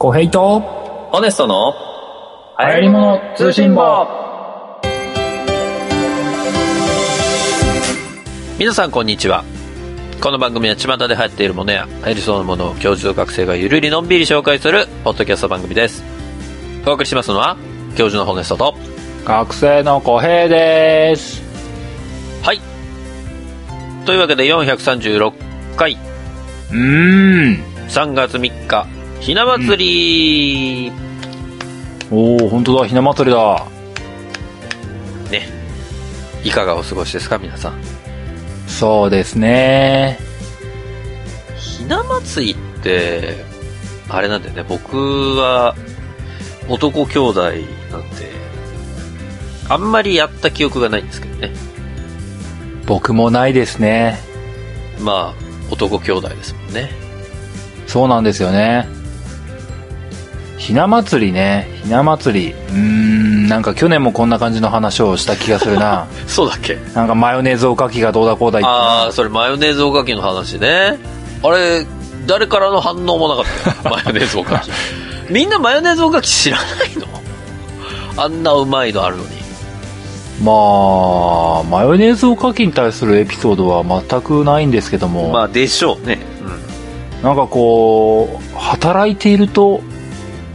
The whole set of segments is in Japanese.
小平と、ホネストの流行り物通信簿。皆さんこんにちは。この番組は巷で流行っているものや流行りそうなものを教授と学生がゆるりのんびり紹介するポッドキャスト番組です。お送りしますのは、教授のホネストと、学生の小平です。はい。というわけで436回、うーん。3月3日、ひな祭り、おー、本当だ、ひな祭りだ。ね。いかがお過ごしですか皆さん。そうですね。ひな祭りって、あれなんだよね、僕は男兄弟なんで、あんまりやった記憶がないんですけどね。僕もないですね。まあ、男兄弟ですもんね。そうなんですよね。ひな祭りね。ひな祭り。うーん、なんか去年もこんな感じの話をした気がするな。そうだっけ？なんかマヨネーズおかきがどうだこうだ言ってああ、それマヨネーズおかきの話ね。あれ、誰からの反応もなかった？よ。マヨネーズおかき。みんなマヨネーズおかき知らないの？あんなうまいのあるのに。まあ、マヨネーズおかきに対するエピソードは全くないんですけども、まあ、でしょうね。うん。なんかこう、働いていると、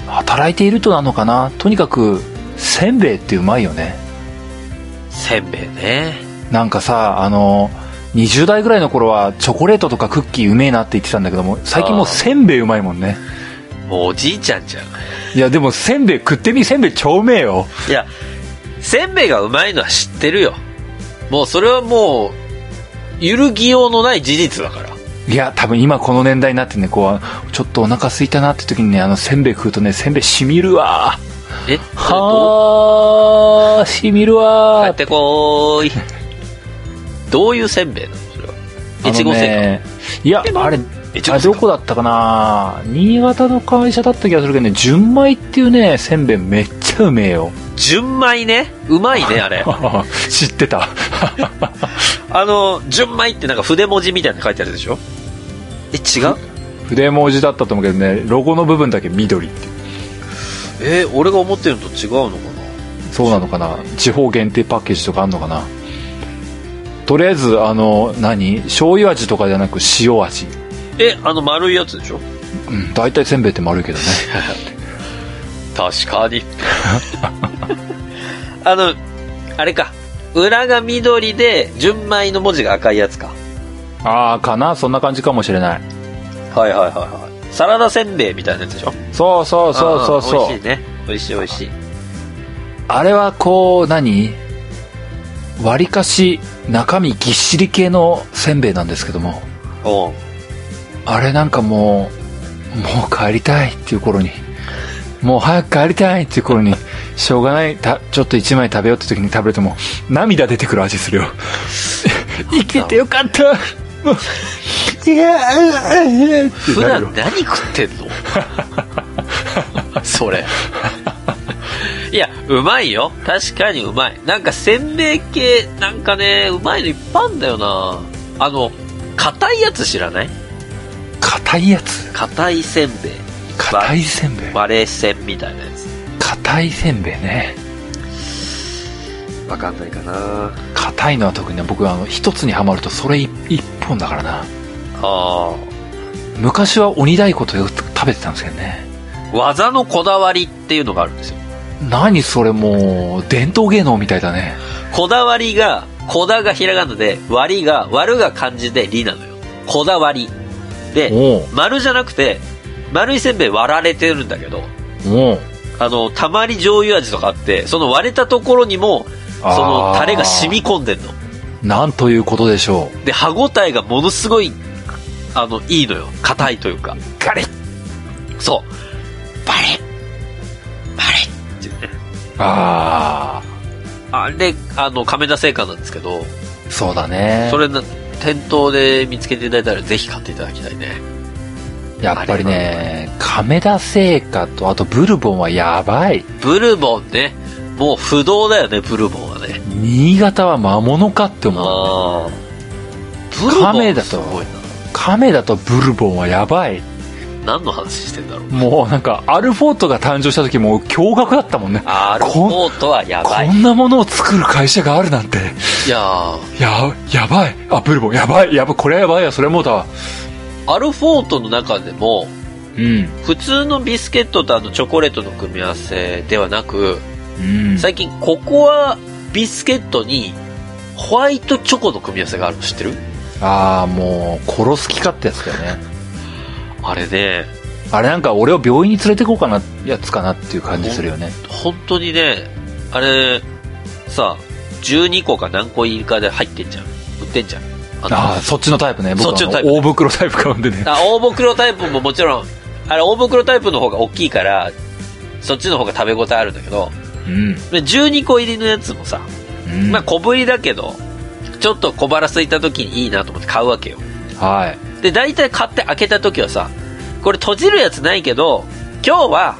働いているとなのかな？とにかく、せんべいってうまいよね。せんべいね。なんかさ、あの、20代ぐらいの頃はチョコレートとかクッキーうめえなって言ってたんだけども、最近もうせんべいうまいもんね。もうおじいちゃんじゃん。いやでもせんべい食ってみせんべい超うめえよ。いや、せんべいがうまいのは知ってるよ。もうそれはもう、揺るぎようのない事実だから。いや、多分今この年代になってね、こう、ちょっとお腹空いたなって時にね、あのせんべい食うとね、せんべいしみるわ。え？はー、しみる帰わってこーい。どういうせんべいなの？それは。いちごせんね、いや、あれ、あどこだったかな新潟の会社だった気がするけどね、純米っていうね、せんべいめっちゃうめえよ。純米ね。うまいね、あれ。知ってた。あの、純米ってなんか筆文字みたいなの書いてあるでしょえ、違う筆文字だったと思うけどね、ロゴの部分だけ緑って。えー俺が思ってるのと違うのかなそうなのかな地方限定パッケージとかあんのかなとりあえず、あの、何醤油味とかじゃなく塩味。え、あの丸いやつでしょうん、大体せんべいって丸いけどね。確かに。あの、あれか。裏が緑で、純米の文字が赤いやつか。あー、かなそんな感じかもしれない。はいはいはいはい。サラダせんべいみたいなやつでしょ？そうそうそうそうそう。美味しいね。美味しい美味しい。あれはこう何？割かし中身ぎっしり系のせんべいなんですけどもおうあれなんかもうもう帰りたいっていう頃にもう早く帰りたいっていう頃にしょうがないたちょっと一枚食べようって時に食べるともう涙出てくる味するよ 生きてよかったもういや普段何食ってんの？それ。いや、うまいよ。確かにうまい。なんかせんべい系、なんかね、うまいのいっぱいあんだよな。あの、硬いやつ知らない？硬いやつ？硬いせんべい。硬いせんべい割れせんみたいなやつ。硬いせんべいねわかんないかな硬いのは特にね僕はあの一つにはまるとそれ一一本だからなあ昔は鬼太鼓とよく食べてたんですけどねあ。技のこだわりっていうのがあるんですよ。何それもう伝統芸能みたいだねこだわりが、こだがひらがなで、割りが、割るが漢字でりなのよ。こだわり。で、丸じゃなくて、丸いせんべい割られてるんだけど、おうあの、たまり醤油味とかあって、その割れたところにも、そのタレが染み込んでんの。なんということでしょうで、歯ごたえがものすごい、あの、いいのよ。硬いというか。ガリッそう。バレッバレッっていうね。ああれ、あの、亀田製菓なんですけど、あそうだねそれな、店頭で見つけていただいたらぜひ買っていただきたいね。やっぱりね亀田製菓とあとブルボンはやばいブルボンね。もう不動だよね、ブルボンはね。新潟は魔物かって思うああ。ブルボン亀だと。亀田とブルボンはやばい何の話してんだろう。もうなんか、アルフォートが誕生した時もう驚愕だったもんね。アルフォートはやばい。こんなものを作る会社があるなんて。いやや、やばい。あ、ブルボン、やばい。やばい。これはやばいや。それもうだわ。アルフォートの中でも、うん。普通のビスケットとあのチョコレートの組み合わせではなく、うん。最近ココアビスケットにホワイトチョコの組み合わせがあるの知ってる？ああ、もう、殺す気かってやつだよね。あれね、あれなんか俺を病院に連れてこうかな、やつかなっていう感じするよね。本当にね、あれ、さ、12個か何個入りかで入ってんじゃん。売ってんじゃん。あのああ、そっちのタイプね。僕そっちのタイプあ大袋タイプ買うんでね。あ大袋タイプももちろん、あれ大袋タイプの方が大きいから、そっちの方が食べ応えあるんだけど、うん。で12個入りのやつもさ、うん。まあ小ぶりだけど、ちょっと小腹空いた時にいいなと思って買うわけよ。はい。で、大体買って開けた時はさ、これ閉じるやつないけど、今日は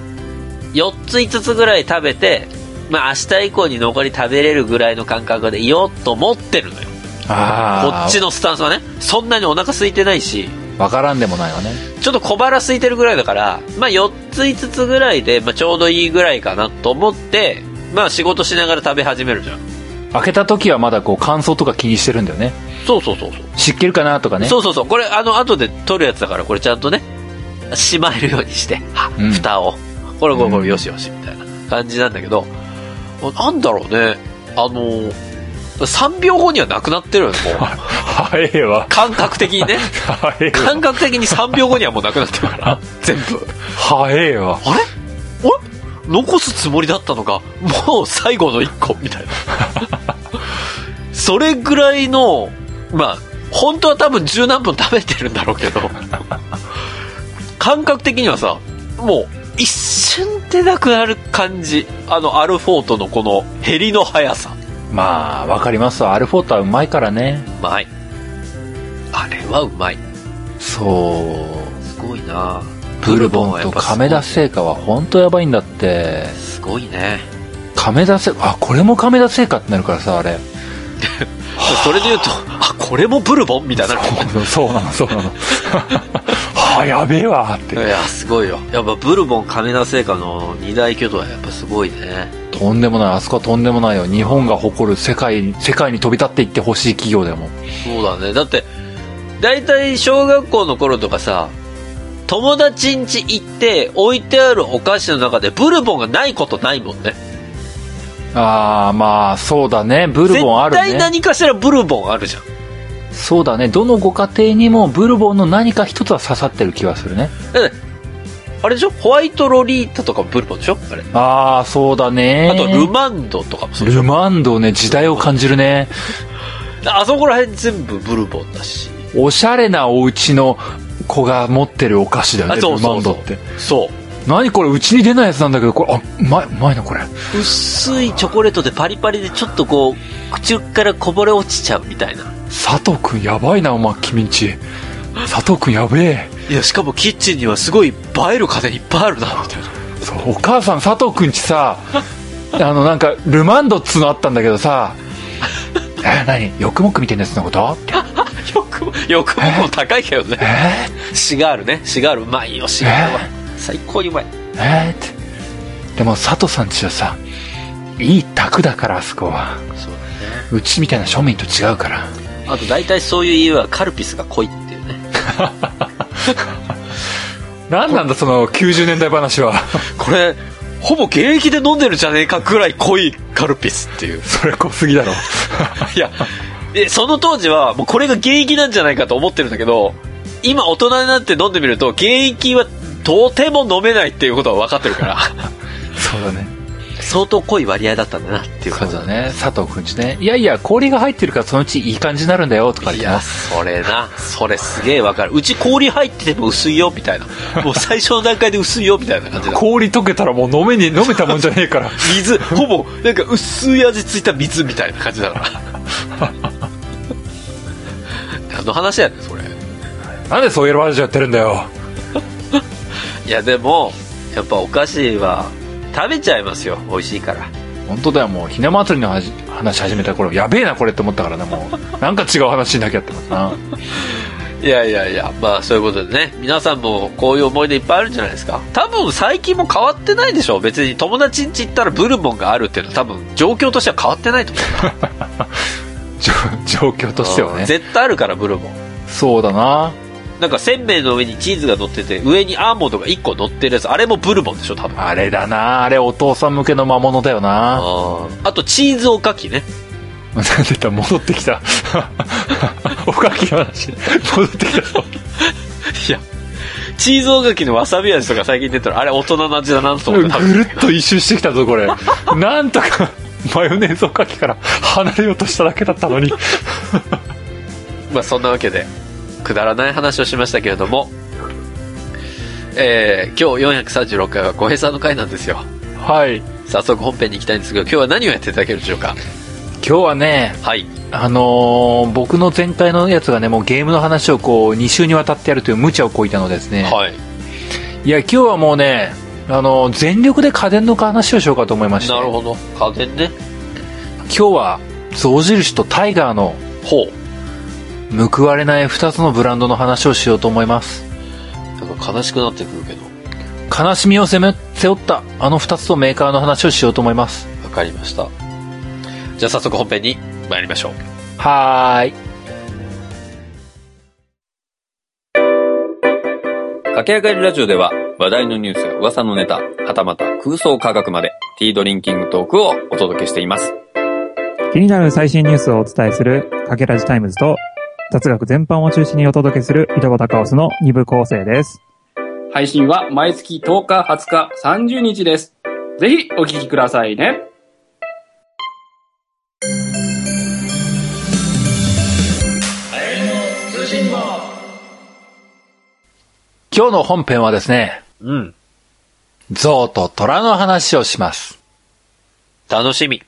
4つ5つぐらい食べて、まあ明日以降に残り食べれるぐらいの感覚でいようと思ってるのよ。こっちのスタンスはね。そんなにお腹空いてないし、わからんでもないわね。ちょっと小腹空いてるぐらいだから、まあ4つ5つぐらいで、まあちょうどいいぐらいかなと思って、まあ仕事しながら食べ始めるじゃん。開けた時はまだこう乾燥とか気にしてるんだよね。そうそうそうそう。湿気るかなとかね。そうそうそう。これ、あの、後で取るやつだから、これちゃんとね、しまえるようにして、はうん蓋を。これ、これ、これ、よしよし、みたいな感じなんだけど、なんだろうね、あの、3秒後にはなくなってるもう。早えわ。感覚的にね。感覚的に3秒後にはもうなくなってるから、全部。早えわ。あれ？あれ？残すつもりだったのが、もう最後の1個、みたいな。それぐらいの、まあ、本当は多分十何分食べてるんだろうけど、感覚的にはさ、もう一瞬でなくなる感じ。あのアルフォートのこの減りの速さ。まあ、わかりますわ。アルフォートはうまいからね。うまい。あれはうまい。そう。すごいなブルボンと亀田製菓は本当やばいんだって。すごいね。亀田製あ、これも亀田製菓ってなるからさ、あれ。それで言うと、あ、これもブルボンみたいになそうなの、そうなの。は あ、やべえわって。いや、すごいよ。やっぱブルボン亀田製菓の二大巨頭はやっぱすごいね。とんでもない、あそこはとんでもないよ。日本が誇る世界に、世界に飛び立っていってほしい企業でも。そうだね。だって、大体小学校の頃とかさ、友達ん家行って置いてあるお菓子の中でブルボンがないことないもんね。ああ、まあ、そうだね。ブルボンある絶対ね。何かしらブルボンあるじゃん。そうだね。どのご家庭にもブルボンの何か一つは刺さってる気がするね。だあれでしょ？ホワイトロリータとかもブルボンでしょ？あれ。ああ、そうだね。あとルマンドとかもそうルマンドね、時代を感じるね。あそこら辺全部ブルボンだし。おしゃれなお家の子が持ってるお菓子だよね、あそうルマそうそうンドって。そう。何これ、うちに出ないやつなんだけど、これ、あ、うまい、うまいな、これ。薄いチョコレートでパリパリでちょっとこう、口からこぼれ落ちちゃうみたいな。佐藤くんやばいな、お前、君んち。佐藤くんやべえ。いや、しかもキッチンにはすごい映える家電いっぱいあるな、みたいな。そう、お母さん、佐藤くんちさ、あの、なんか、ルマンドっつうのあったんだけどさ、え、何？欲目みたいなやつのこと？って。よくも、よくもも高いけどね。え？シガールね。シガールうまいよ、シガールは。最高にうまい。ー、え？ーって。でも、佐藤さんちはさ、いい宅だから、あそこは。そうだね。うちみたいな庶民と違うから。あと大体そういう家はカルピスが濃いって。何なんだ、その90年代話は。これ、ほぼ現役で飲んでるんじゃねえかぐらい濃いカルピスっていう。それ濃すぎだろ。いや、で、その当時はもうこれが現役なんじゃないかと思ってるんだけど、今大人になって飲んでみると、現役はとても飲めないっていうことは分かってるから、そうだね。相当濃い割合だったんだなっていうそ感じうだね。佐藤くんちね。いやいや、氷が入ってるからそのうちいい感じになるんだよ、とか言っいや、それな。それすげえわかる。うち氷入ってても薄いよ、みたいな。もう最初の段階で薄いよ、みたいな感じだ。氷溶けたらもう飲めに、飲めたもんじゃねえから。水、ほぼ、なんか薄い味ついた水みたいな感じだから。何の話やねん、それ。なんでそういう話やってるんだよ。いや、でも、やっぱお菓子は食べちゃいますよ。美味しいから。本当だよ、もう、ひな祭りの話話始めた頃、やべえな、これって思ったからね、もう。なんか違う話しなきゃってな。いやいやいや、まあそういうことでね、皆さんもこういう思い出いっぱいあるんじゃないですか。多分最近も変わってないでしょ別に友達ん家行ったらブルボンがあるっていうのは多分状況としては変わってないと思 状況としてはう。ね。絶対あるから、ブルボン。そうだな。なんかせんべいの上にチーズが乗ってて、上にアーモンドが1個乗ってるやつ、あれもブルボンでしょ多分。あれだな。あれお父さん向けの魔物だよな。ああとチーズおかきね。なんで言ったら戻ってきた。おかきの話、戻ってきたぞ。いや、チーズおかきのわさび味とか最近出たら、あれ大人の味だなと思ってぐるっと一周してきたぞ、これ。なんとか、マヨネーズおかきから離れようとしただけだったのに。まあそんなわけで、くだらない話をしましたけれども、えー、今日436回は小平さんの回なんですよ。はい。早速本編に行きたいんですけど、今日は何をやっていただけるでしょうか？今日はね、はい。あのー僕の前回のやつがね、もうゲームの話をこう、2週にわたってやるという無茶をこいたのですね。はい。いや、今日はもうね、あのー全力で家電の話をしようかと思いまして。なるほど。家電ね。今日は、象印とタイガーのほう。報われない2つのブランドの話をしようと思います。なんか悲しくなってくるけど。悲しみを背め背負ったあの2つのメーカーの話をしようと思います。わかりました。じゃあ早速本編に参りましょう。はーい。駆け上がりラジオでは話題のニュースや噂のネタ、はたまた空想科学までTea Drinking Talk をお届けしています。気になる最新ニュースをお伝えするかけらじタイムズと雑学全般を中心にお届けする井戸端カオスの2部構成です。配信は毎月10日、20日、30日です。ぜひお聞きくださいね。今日の本編はですね、うん。象と虎の話をします。楽しみ。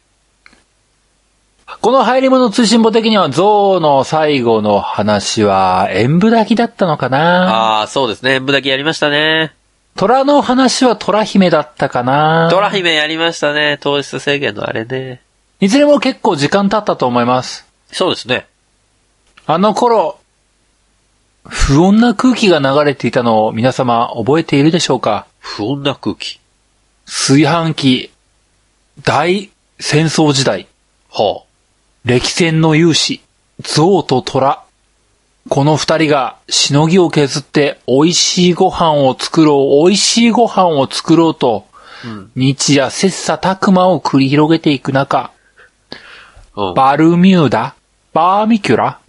この入り物通信簿的には象の最後の話は演武炊きだったのかな？ああ、そうですね。演武だけやりましたね。虎の話は虎姫だったかな？トラ姫やりましたね。糖質制限のあれね。いずれも結構時間経ったと思います。そうですね。あの頃、不穏な空気が流れていたのを皆様覚えているでしょうか？不穏な空気。炊飯器、大戦争時代、は歴戦の勇士、象と虎。この二人がしのぎを削って美味しいご飯を作ろう、美味しいご飯を作ろうと、うん日夜切磋琢磨を繰り広げていく中。バルミューダ？バーミキュラ？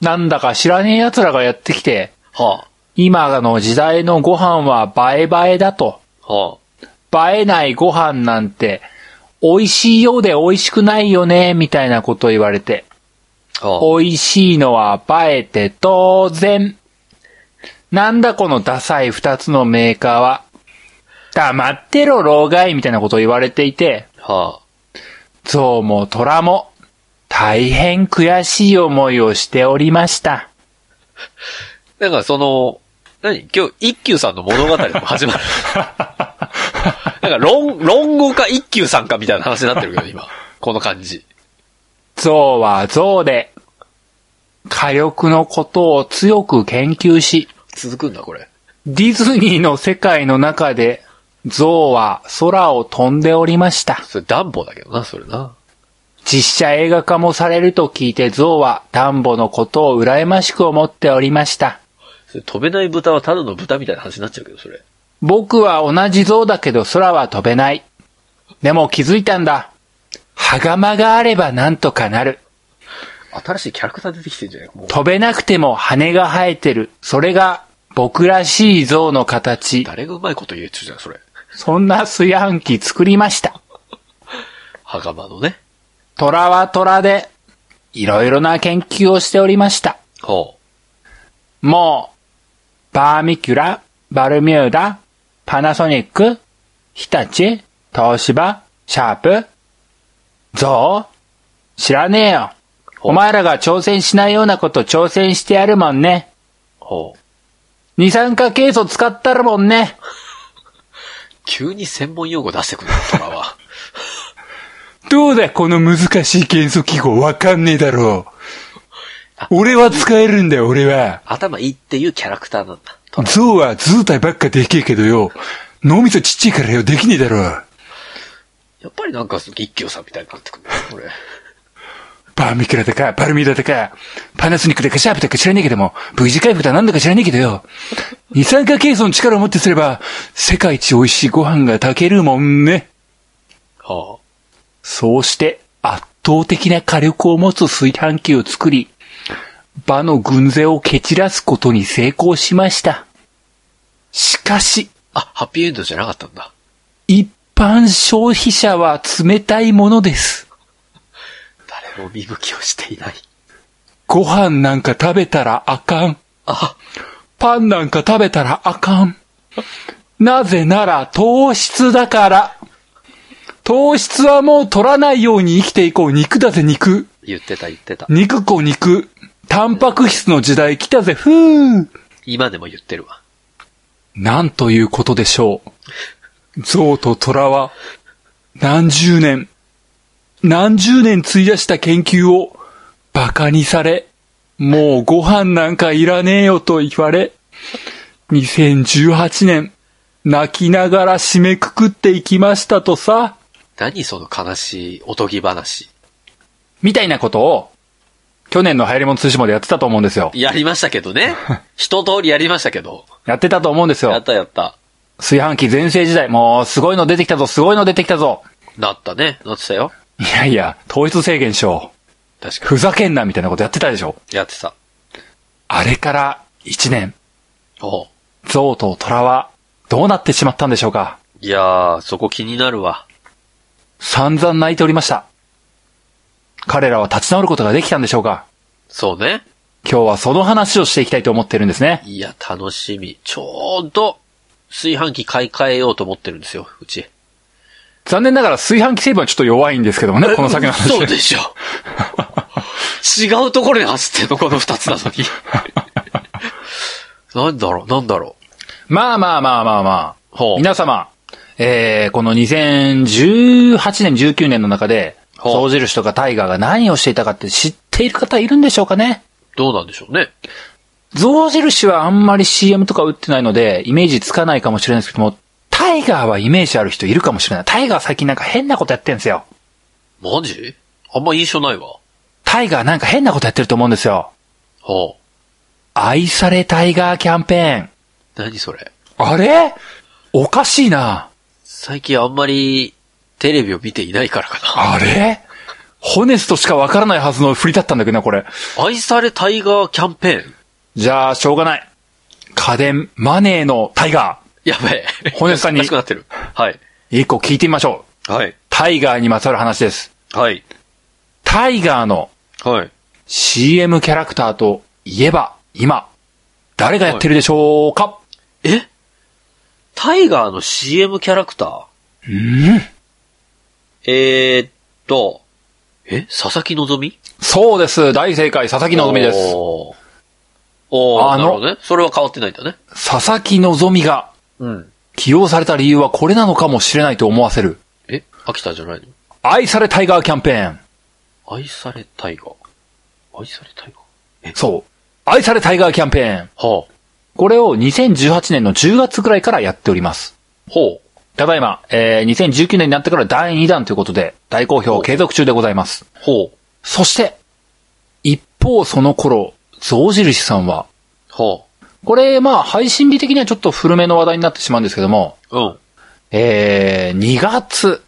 なんだか知らねえ奴らがやってきて、は今の時代のご飯は映え映えだと。あ。は映えないご飯なんて、美味しいようで美味しくないよね、みたいなことを言われて。美味しいのは映えて当然。なんだこのダサい二つのメーカーは。黙ってろ、老害みたいなことを言われていて、は象も虎も大変悔しい思いをしておりました。あ。なんかその、何？今日、一休さんの物語も始まる。なんか、論、論語か一休さんかみたいな話になってるけど、今。この感じ。象は象で、火力のことを強く研究し、続くんだ、これ。ディズニーの世界の中で、象は空を飛んでおりました。それ、ダンボだけどな、それな。実写映画化もされると聞いて象はダンボのことを羨ましく思っておりました。それ飛べない豚はただの豚みたいな話になっちゃうけど、それ。僕は同じ象だけど空は飛べない。でも気づいたんだ。袴があればなんとかなる。新しいキャラクター出てきてんじゃな。飛べなくても羽が生えてる。それが僕らしい象の形。誰がうまいこと言えっちゅうじゃん、それ。そんな炊飯器作りました。袴のね。虎は虎で、いろいろな研究をしておりました。ほもう、バーミキュラ、バルミューダ、パナソニック、日立、東芝、シャープ、ゾウ知らねえよ。お前らが挑戦しないようなこと挑戦してやるもんね。う。ほう。二酸化ケイ素使ったるもんね。急に専門用語出してくるな、トラは。どうだこの難しい元素記号わかんねえだろ俺は使えるんだよ、俺は。頭いいっていうキャラクターなんだ。象は図体ばっかでけえけどよ。脳みそちっちゃいからよ、できねえだろ。やっぱりなんか一休さんみたいになってくるんだよ、これ。バーミキュラだか、バルミューダだか、パナソニックだかシャープだか知らねえけども、V 字回復だなんだか知らねえけどよ。二酸化ケイ素の力を持ってすれば、世界一美味しいご飯が炊けるもんね。はそうして、圧倒的な火力を持つ炊飯器を作り、場の軍勢を蹴散らすことに成功しました。しかし、あ。あ、ハッピーエンドじゃなかったんだ。一般消費者は冷たいものです。誰も見向きをしていない。ご飯なんか食べたらあかん。あ、パンなんか食べたらあかん。なぜなら糖質だから。糖質はもう取らないように生きていこう。肉だぜ肉。言ってた言ってた。肉子肉。タンパク質の時代来たぜ。ふー。今でも言ってるわ。なんということでしょう。象と虎は、何十年、何十年費やした研究を、馬鹿にされ、もうご飯なんかいらねえよと言われ、2018年、泣きながら締めくくっていきましたとさ、何その悲しいおとぎ話。みたいなことを、去年の流行り物通信もでやってたと思うんですよ。やりましたけどね。一通りやりましたけど。やってたと思うんですよ。やったやった。炊飯器全盛時代、もうすごいの出てきたぞ、すごいの出てきたぞ。なったね。なってたよ。いやいや、糖質制限しよう。確かふざけんなみたいなことやってたでしょ。に。やってた。あれから1年、おう象と虎はどうなってしまったんでしょうかいやー、そこ気になるわ。散々泣いておりました。彼らは立ち直ることができたんでしょうか？そうね。今日はその話をしていきたいと思ってるんですね。いや、楽しみ。ちょうど、炊飯器買い替えようと思ってるんですよ、うち。残念ながら炊飯器成分はちょっと弱いんですけどもね、この先の話。そうでしょ。違うところに走ってんの、この二つなのに。なんだろう、なんだろまあまあまあまあまあ。ほう皆様、えー、この2018年、19年の中で、象印とかタイガーが何をしていたかって知っている方いるんでしょうかねう。どうなんでしょうね。象印はあんまり CM とか打ってないので、イメージつかないかもしれないですけども、タイガーはイメージある人いるかもしれない。タイガーは最近なんか変なことやってんですよ。マジ？あんま印象ないわ。タイガーなんか変なことやってると思うんですよ。ほう。愛されタイガーキャンペーン。何それ？あれ？おかしいな。最近あんまり、テレビを見ていないからかな。あれ？ホネスとしかわからないはずの振りだったんだけどな、これ。愛されタイガーキャンペーン。じゃあ、しょうがない。家電、マネーのタイガやべえ。骨さんにしくなってる。はい。ー。一個聞いてみましょう。はい。タイガーにまつわる話です。はい。タイガーのはい。CM キャラクターといえば、今、誰がやってるでしょうか、え？タイガーの CM キャラクター？うん、えー、っと、え？佐々木希？そうです。大正解、佐々木希です。おーおーあのなるほどね。それは変わってないんだね。佐々木希がうん。起用された理由はこれなのかもしれないと思わせる。え？秋田じゃないの？愛されタイガーキャンペーン。愛されタイガー？愛されタイガー？そう。愛されタイガーキャンペーン。はあ。これを2018年の10月くらいからやっております。ほう。ただいま、えー、2019年になってから第2弾ということで、大好評継続中でございます。ほう。そして、一方その頃、象印さんは、はこれ、まあ、配信日的にはちょっと古めの話題になってしまうんですけども、あ。うん。えー、2月、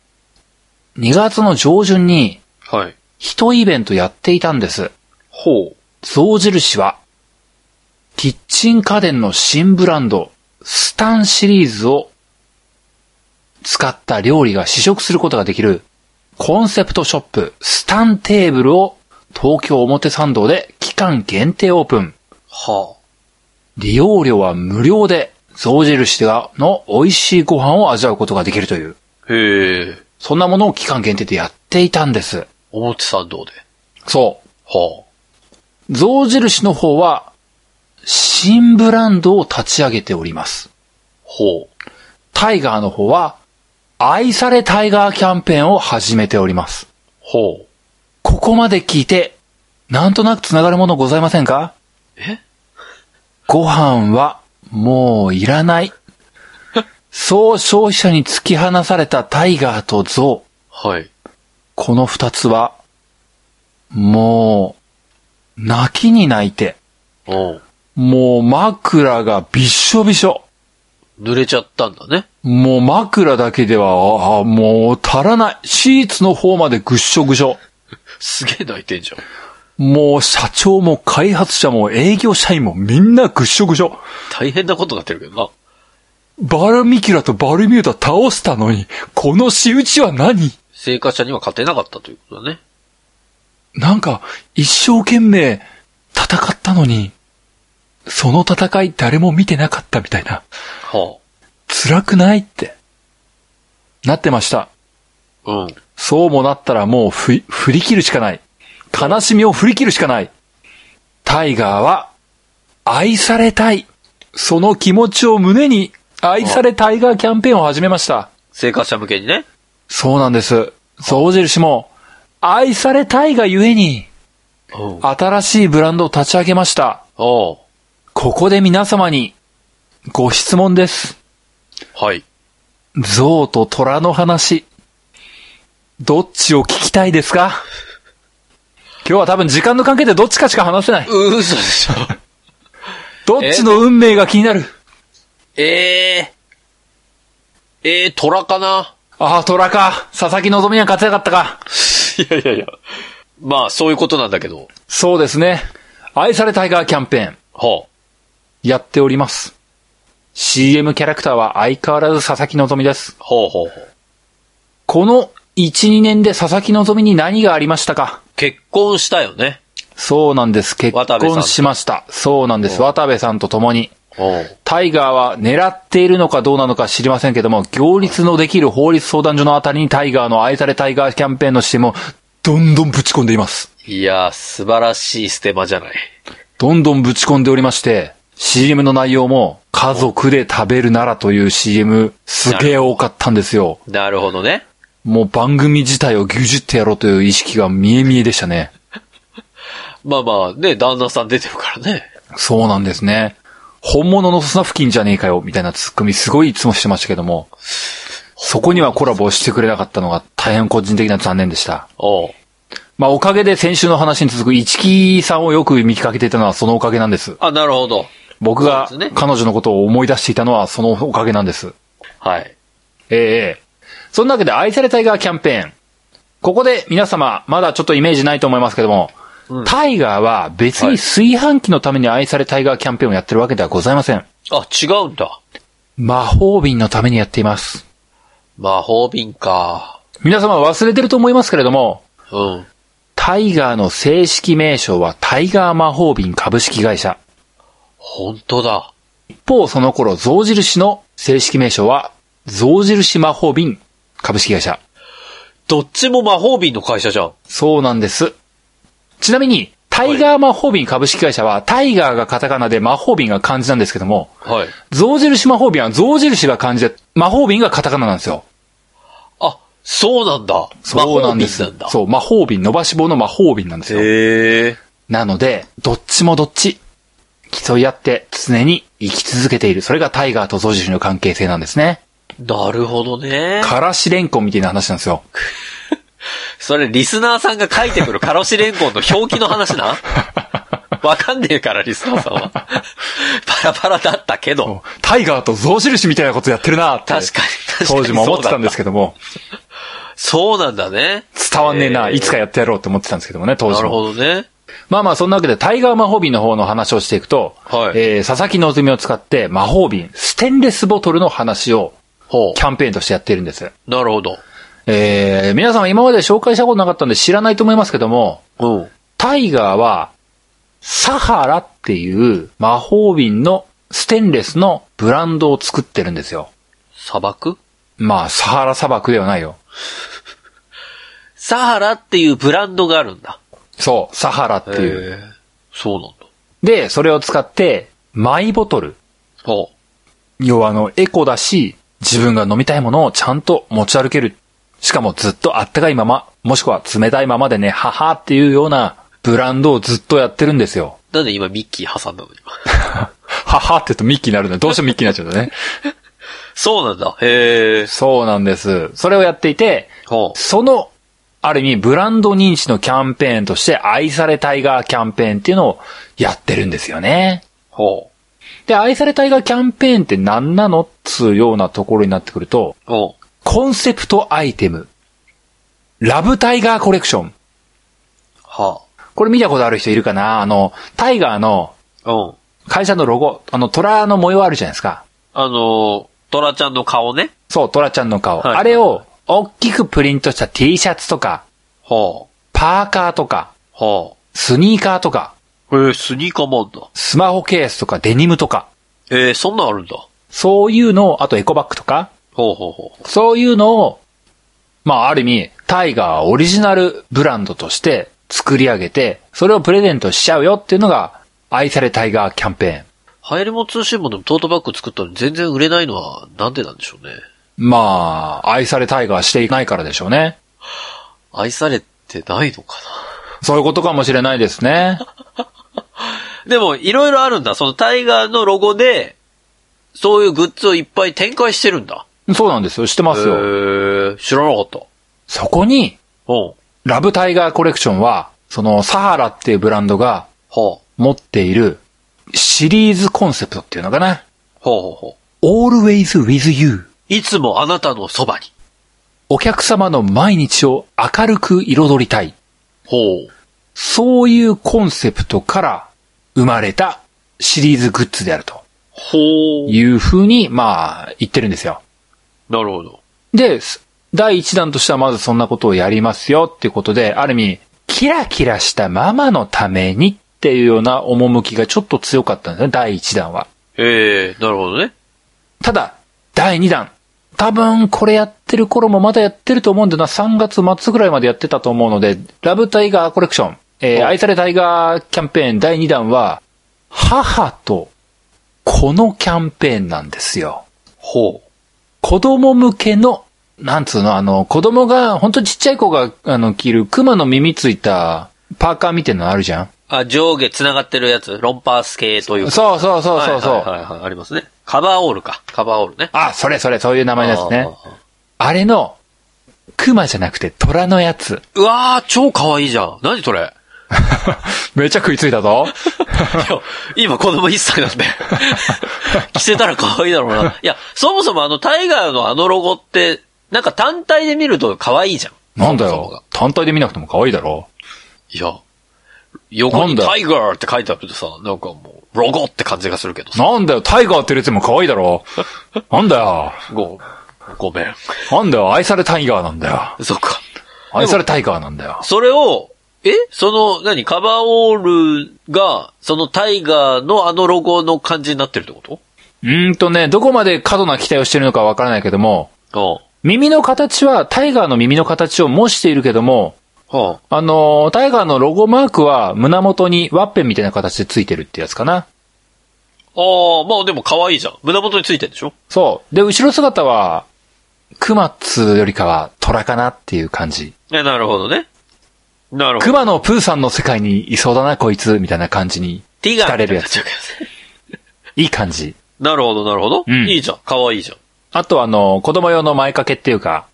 2月の上旬に、はい。一イベントやっていたんです。ほう。象印は、キッチン家電の新ブランド、スタンシリーズを使った料理が試食することができるコンセプトショップ、スタンテーブルを東京表参道で期間限定オープン。は利用料は無料で象印がの美味しいご飯を味わうことができるという、あ。へえ。そんなものを期間限定でやっていたんです。表参道で？そう。は象印の方は、新ブランドを立ち上げております。あ。ほう。タイガーの方は、愛されタイガーキャンペーンを始めております。ほう。ここまで聞いて、なんとなく繋がるものございませんか？え？ご飯はもういらない。そう消費者に突き放されたタイガーとゾウ。はい。この二つは、もう、泣きに泣いて、おうもう枕がびっしょびしょ。濡れちゃったんだね。もう枕だけでは、ああもう足らない。シーツの方までぐっしょぐしょ。すげえ泣いてんじゃん。もう社長も開発者も営業社員もみんなぐっしょぐしょ。大変なことになってるけどな。バルミキュラとバルミューダ倒したのに、この仕打ちは何？生活者には勝てなかったということだね。なんか、一生懸命戦ったのに、その戦い誰も見てなかったみたいな。は辛くないって。なってました。あ。うん。そうもなったらもうふ振り切るしかない。悲しみを振り切るしかない。タイガーは、愛されたい。その気持ちを胸に、愛されタイガーキャンペーンを始めました。生活者向けにね。そうなんです。象印も、愛されたいがゆえに、うん。新しいブランドを立ち上げました。ここで皆様に、ご質問です。はい。象と虎の話。どっちを聞きたいですか？今日は多分時間の関係でどっちかしか話せない。う嘘でしょ。どっちの運命が気になる？ええー。ええー、虎かな？ああ、虎か。佐々木希には勝てなかったか。いやいやいや。まあ、そういうことなんだけど。そうですね。愛されタイガーキャンペーン、はやっております。CM キャラクターは相変わらず佐々木希です。あ、ほうほうほう。この1、2年で佐々木希に何がありましたか？結婚したよね。そうなんです。結婚しました。そうなんです。お渡部さんと共に。タイガーは狙っているのかどうなのか知りませんけども、行列のできる法律相談所のあたりにタイガーの愛されタイガーキャンペーンの CM をどんどんぶち込んでいます。いやー、素晴らしいステマじゃない。どんどんぶち込んでおりまして、CM の内容も家族で食べるならという CM すげえ多かったんですよ。なるほどね。もう番組自体を牛耳ってやろうという意識が見え見えでしたね。まあまあ、ね、旦那さん出てるからね。そうなんですね。本物のスナフキンじゃねえかよ、みたいなツッコミすごいいつもしてましたけども、そこにはコラボしてくれなかったのが大変個人的な残念でした。おうまあおかげで先週の話に続く市木さんをよく見かけていたのはそのおかげなんです。あ、なるほど。僕が彼女のことを思い出していたのはそのおかげなんです。はい。ええええそんなわけで愛されタイガーキャンペーン。ここで皆様、まだちょっとイメージないと思いますけども、うんタイガーは別に炊飯器のために愛されタイガーキャンペーンをやってるわけではございません。あ、違うんだ。魔法瓶のためにやっています。魔法瓶か。皆様忘れてると思いますけれども、うん。タイガーの正式名称はタイガー魔法瓶株式会社。本当だ。一方、その頃、象印の正式名称は、象印魔法瓶株式会社。どっちも魔法瓶の会社じゃん。そうなんです。ちなみに、タイガー魔法瓶株式会社は、タイガーがカタカナで魔法瓶が漢字なんですけども、はい。象印魔法瓶は象印が漢字で、魔法瓶がカタカナなんですよ。あ、そうなんだ。そうなんです。そう、魔法瓶、伸ばし棒の魔法瓶なんですよ。へえ。なので、どっちもどっち、競い合って常に生き続けている。それがタイガーと象印の関係性なんですね。なるほどね。からしれんこんみたいな話なんですよ。それ、リスナーさんが書いてくるカロシレンコンの表記の話な？わかんねえから、リスナーさんは。パラパラだったけど。タイガーと象印みたいなことやってるなって。確かに、確かに。当時も思ってたんですけども、そうなんだね。伝わんねえな、えーいつかやってやろうって思ってたんですけどもね、当なる時も。ほどね。まあまあ、そんなわけで、タイガー魔法瓶の方の話をしていくと、はいえー佐々木希を使って魔法瓶、ステンレスボトルの話をほキャンペーンとしてやっているんです。う。なるほど。えー皆様今まで紹介したことなかったんで知らないと思いますけども、うん。タイガーは、サハラっていう魔法瓶のステンレスのブランドを作ってるんですよ。砂漠？まあ、サハラ砂漠ではないよ。サハラっていうブランドがあるんだ。そう、サハラっていう。そうなんだ。で、それを使って、マイボトル。ほ要はあの、エコだし、自分が飲みたいものをちゃんと持ち歩ける。しかもずっとあったかいまま、もしくは冷たいままでね、ははっていうようなブランドをずっとやってるんですよ。なんで今ミッキー挟んだの？今。ははって言うとミッキーになるんだ。どうしてもミッキーになっちゃうんだね？そうなんだ。へえ。そうなんです。それをやっていて、ほその、ある意味、ブランド認知のキャンペーンとして、愛されタイガーキャンペーンっていうのをやってるんですよね。う。ほで、愛されタイガーキャンペーンって何なのっつうようなところになってくると。コンセプトアイテム、ラブタイガーコレクション。はこれ見たことある人いるかな？あの、タイガーの。会社のロゴ、あの、虎の模様あるじゃないですか。あの、トラちゃんの顔ね。そう、虎ちゃんの顔。はいあれを、大きくプリントした T シャツとか、はパーカーとか、あ。はスニーカーとか、え、スニーカーもあんだ。スマホケースとかデニムとか、えー、そんなんあるんだ。そういうのを、あとエコバッグとか、ほうほうほう。そういうのを、まあある意味、タイガーオリジナルブランドとして作り上げて、それをプレゼントしちゃうよっていうのが、愛されタイガーキャンペーン。流行りも通信もでもトートバッグ作ったのに全然売れないのはなんでなんでしょうね。まあ、愛されタイガーしていないからでしょうね。愛されてないのかそういうことかもしれないですね。な。でも、いろいろあるんだ。そのタイガーのロゴで、そういうグッズをいっぱい展開してるんだ。そうなんですよ。知ってますよ。へー、知らなかった。そこに、うん。ラブタイガーコレクションは、そのサハラっていうブランドが。持っているシリーズコンセプトっていうのかな。ほうほうほう。always with you. いつもあなたのそばに。お客様の毎日を明るく彩りたい。ほう。そういうコンセプトから生まれたシリーズグッズであるとほう。いうふうに、まあ、言ってるんですよ。なるほど。で、す第一弾としてはまずそんなことをやりますよっていうことで、ある意味、キラキラしたママのためにっていうような趣がちょっと強かったんですね、第一弾は。ええなるほどね。ただ、第2弾。多分これやってる頃もまだやってると思うんだよな。3月末ぐらいまでやってたと思うので、ラブタイガーコレクション、えーお愛されタイガーキャンペーン第2弾は、母とこのキャンペーンなんですよ。ほう。子供向けの、なんつうの、あの、子供が、ほんとちっちゃい子が、あの、着る熊の耳ついたパーカーみたいなのあるじゃんあ、上下繋がってるやつ。ロンパース系というか。そうそうそうそうそう。はいはいはいはい、ありますね。カバーオールか。カバーオールね。あ、それそれ、そういう名前ですね。ああれの、熊じゃなくて虎のやつ。ーうわー、超可愛いじゃん。何それ？めっちゃ食いついたぞ。いや、今子供1歳なんで。着せたら可愛いだろうな。いや、そもそもあのタイガーのあのロゴって、なんか単体で見ると可愛いじゃん。なんだよ。単体で見なくても可愛いだろ。いや、横になんだタイガーって書いてあるとさ、なんかもう、ロゴって感じがするけどさ。なんだよ、タイガーって列も可愛いだろ。なんだよ。ご、ごめん。なんだよ、愛されタイガーなんだよ。そっか。愛されタイガーなんだよ。それを、え？その、何？カバーオールが、そのタイガーのあのロゴの感じになってるってこうーんとね、どこまで過度な期待をしてるのかわからないけども、と耳の形は、タイガーの耳の形を模しているけども、うん。はあのータイガーのロゴマークは胸元にワッペンみたいな形でついてるってやつかな。あ。ああ、まあでも可愛いじゃん。胸元についてるでしょ？そう。で、後ろ姿は、クマっつうよりかは虎かなっていう感じ。え、なるほどね。なるほど。クマのプーさんの世界にいそうだな、こいつ、みたいな感じに。ティガーれるやついい感じ。なるほど、なるほど。うんいいじゃん。可愛いじゃん。あとあの、子供用の前掛けっていうか、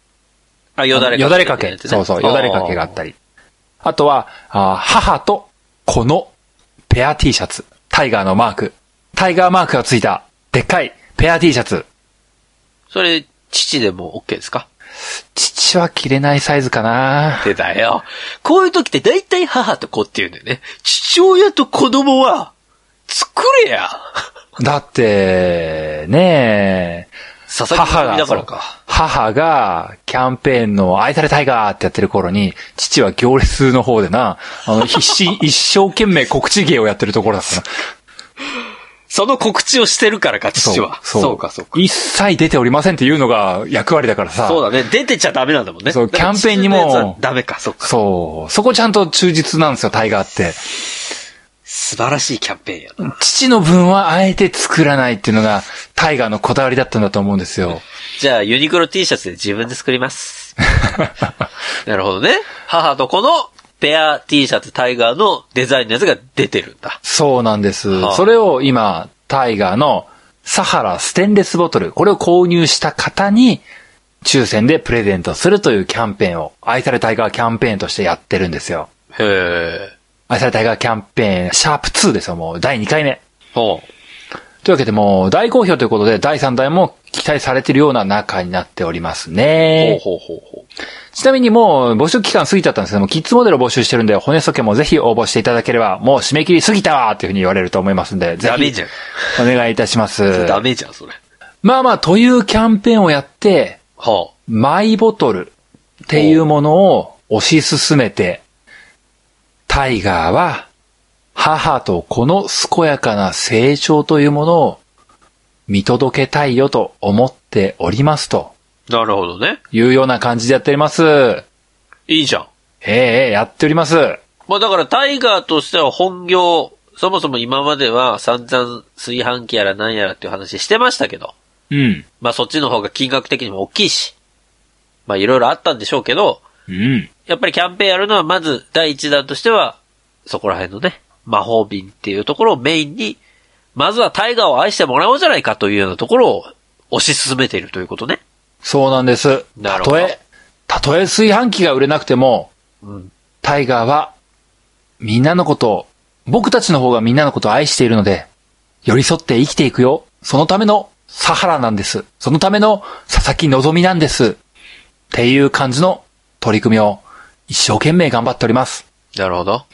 あ、よだれよだれ掛け。そうそう、よだれ掛けがあったり。あとは、あ母と子のペア T シャツ。タイガーのマーク。タイガーマークがついた、でっかいペア T シャツ。それ、父でも OK ですか？父は着れないサイズかなってだよ。こういう時って大体母と子って言うんだよね。父親と子供は、作れや。だって、ねえ、佐々木母が、だからか。母が、キャンペーンの愛されタイガーってやってる頃に、父は行列の方でな、あの、必死、一生懸命告知芸をやってるところだったな。その告知をしてるからか、父は。そう。そうか、そうか。一切出ておりませんっていうのが役割だからさ。そうだね。出てちゃダメなんだもんね。そうキャンペーンにもダメか、そうか。そう。そこちゃんと忠実なんですよ、タイガーって。素晴らしいキャンペーンやな。父の分はあえて作らないっていうのが、タイガーのこだわりだったんだと思うんですよ。じゃあ、ユニクロ T シャツで自分で作ります。なるほどね。母と子のペア T シャツタイガーのデザインのやつが出てるんだ。そうなんです。はあそれを今、タイガーのサハラステンレスボトル、これを購入した方に、抽選でプレゼントするというキャンペーンを、愛されタイガーキャンペーンとしてやってるんですよ。へえ。愛されタイガーキャンペーン、シャープ2ですよ、もう第2回目。ほというわけでもう大好評ということで、第3弾も期待されているような中になっておりますう。ね。ほうほうほうほちなみにもう募集期間過ぎちゃったんですけども、キッズモデルを募集してるんで、骨ソケもぜひ応募していただければ、もう締め切り過ぎたわっていうふうに言われると思いますんで、う。ぜひダメじゃん。お願いいたします。ダメじゃん、それ。まあまあ、というキャンペーンをやって、はマイボトルっていうものを推し進めて、タイガーは母と子の健やかな成長というものを見届けたいよと思っておりますとあ。なるほどね。いうような感じでやっております。いいじゃん。ええええやっております。まあだからタイガーとしては本業、そもそも今までは散々炊飯器やら何やらっていう話してましたけど、うん。まあそっちの方が金額的にも大きいし、まあいろいろあったんでしょうけど、うん。やっぱりキャンペーンやるのはまず第一弾としては、そこら辺のね、魔法瓶っていうところをメインに、まずはタイガーを愛してもらおうじゃないかというようなところを推し進めているということね。そうなんです。なるほどたとえ、たとえ炊飯器が売れなくても、うん。タイガーは、みんなのことを、僕たちの方がみんなのことを愛しているので、寄り添って生きていくよ。そのためのサハラなんです。そのための佐々木希なんです。っていう感じの取り組みを一生懸命頑張っております。なるほど。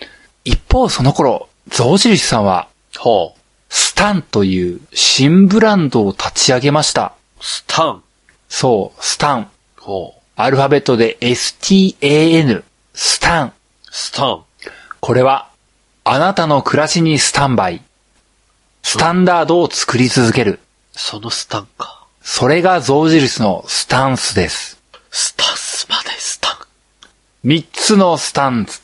一方その頃、象印さんは、ほう。スタンという新ブランドを立ち上げました。スタン。そう、スタン。ほう。アルファベットで STAN、スタン。スタン。これは、あなたの暮らしにスタンバイ。スタンダードを作り続ける。そのスタンか。それが象印のスタンスです。スタンスまでスタン。三つのスタンス。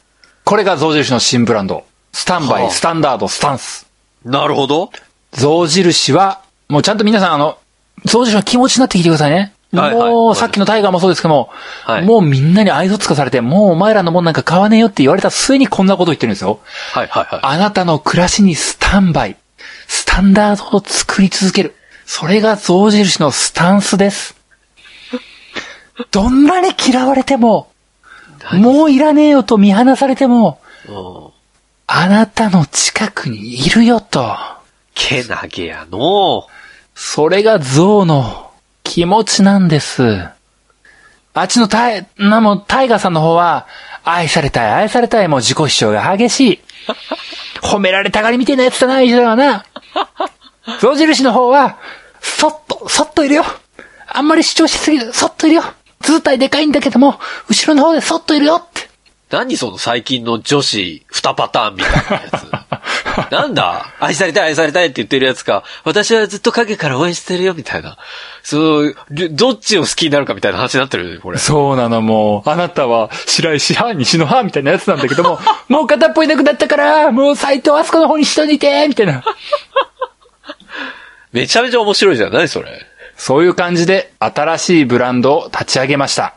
これが象印の新ブランド。スタンバイ、はあスタンダード、スタンス。なるほど。象印は、もうちゃんと皆さんあの、象印の気持ちになってきてくださいね。はいはいもう、さっきのタイガーもそうですけども、はいもうみんなに愛想つかされて、もうお前らのもんなんか買わねえよって言われた末にこんなこと言ってるんですよ。はいはいはい。あなたの暮らしにスタンバイ、スタンダードを作り続ける。それが象印のスタンスです。どんなに嫌われても、もういらねえよと見放されても、うん。あなたの近くにいるよと。けなげやのそれが象の気持ちなんです。あっちのタイ、なもうタイガーさんの方は、愛されたい、愛されたい、もう自己主張が激しい。褒められたがりみたいなやつだな、以上はな。象印の方は、そっと、そっといるよ。あんまり主張しすぎる、そっといるよ。図体でかいんだけども、後ろの方でそっといるよって。何その最近の女子二パターンみたいなやつ。なんだ？愛されたい愛されたいって言ってるやつか、私はずっと影から応援してるよみたいな。そう、りどっちを好きになるかみたいな話になってるよね、これ。そうなの、もう。あなたは白石派、西の派みたいなやつなんだけども、もう片っぽいなくなったから、もう斎藤敦子の方にしといて、みたいな。めちゃめちゃ面白いじゃん。何それ。そういう感じで新しいブランドを立ち上げました。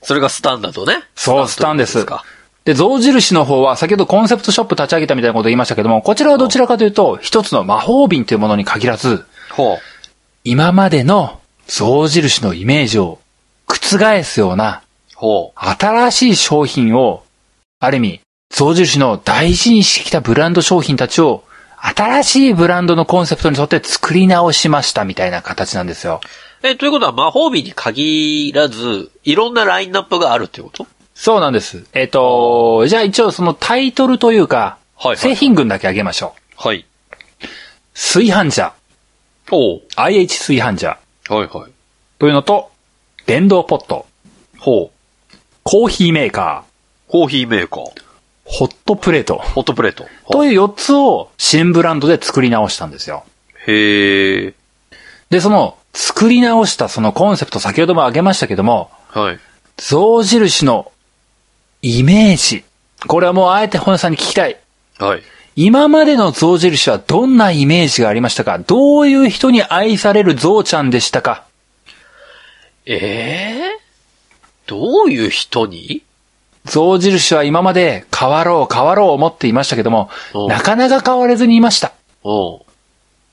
それがスタンダードね。そう、スタンです。か。で、象印の方は先ほどコンセプトショップ立ち上げたみたいなことを言いましたけども、こちらはどちらかというと、一つの魔法瓶というものに限らず、ほ今までの象印のイメージを覆すような新しい商品を、ある意味、象印の大事にしてきたブランド商品たちを、新しいブランドのコンセプトに沿って作り直しましたみたいな形なんですよ。う。え、ということは魔法瓶に限らず、いろんなラインナップがあるってこと？そうなんです。えっ、と、じゃあ一応そのタイトルというか、はいはい製品群だけ挙げましょう。はい。炊飯ジャー、ほ IH 炊飯ジャーう。はいはい。というのと、電動ポット、ほう。コーヒーメーカコーヒーメーカー。ー、ホットプレート、ホットプレート。という4つを新ブランドで作り直したんですよ。へえ。で、その作り直したそのコンセプト先ほども挙げましたけども、はい。象印のイメージ。これはもうあえて本屋さんに聞きたい。はい。今までの象印はどんなイメージがありましたか？どういう人に愛される象ちゃんでしたか？ええどういう人に？象印は今まで変わろう変わろう思っていましたけどもなかなか変われずにいました。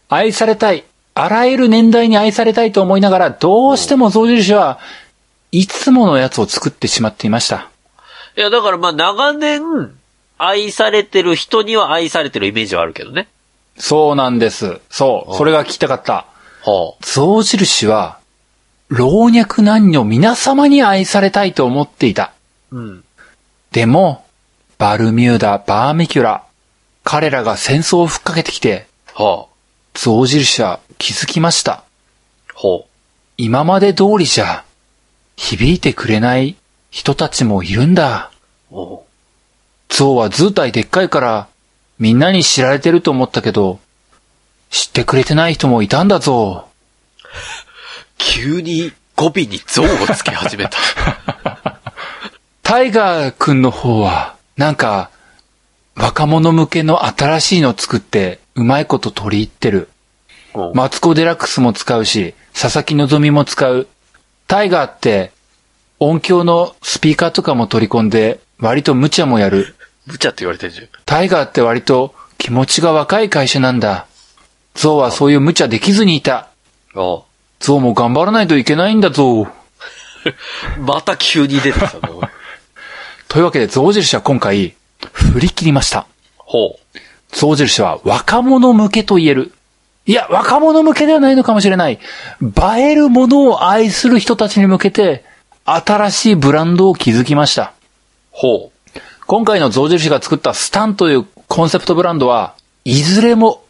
愛されたい。あらゆる年代に愛されたいと思いながら、どうしても象印はいつものやつを作ってしまっていました。いや、だからまあ長年、愛されてる人には愛されてるイメージはあるけどね。そうなんです。そう。それが聞きたかった。は象印は、老若男女皆様に愛されたいと思っていた。あ。うん。でも、バルミューダ、バーミキュラ、彼らが戦争をふっかけてきて、はあ。象印は気づきました。ほ今まで通りじゃ、響いてくれない人たちもいるんだ。う。おう。象は図体でっかいから、みんなに知られてると思ったけど、知ってくれてない人もいたんだぞ。急に語尾に象をつけ始めた。タイガーくんの方は、なんか、若者向けの新しいの作って、うまいこと取り入ってる。マツコデラックスも使うし、佐々木希も使う。タイガーって、音響のスピーカーとかも取り込んで、割と無茶もやる。無茶って言われてんじゃん。タイガーって割と気持ちが若い会社なんだ。ゾウはそういう無茶できずにいた。ゾウも頑張らないといけないんだぞ。また急に出てきたの。というわけで、ゾウ印は今回、振り切りました。ほう。象印は若者向けと言える。いや、若者向けではないのかもしれない。映えるものを愛する人たちに向けて、新しいブランドを築きました。ほう。今回の象印が作ったスタンというコンセプトブランドは、いずれも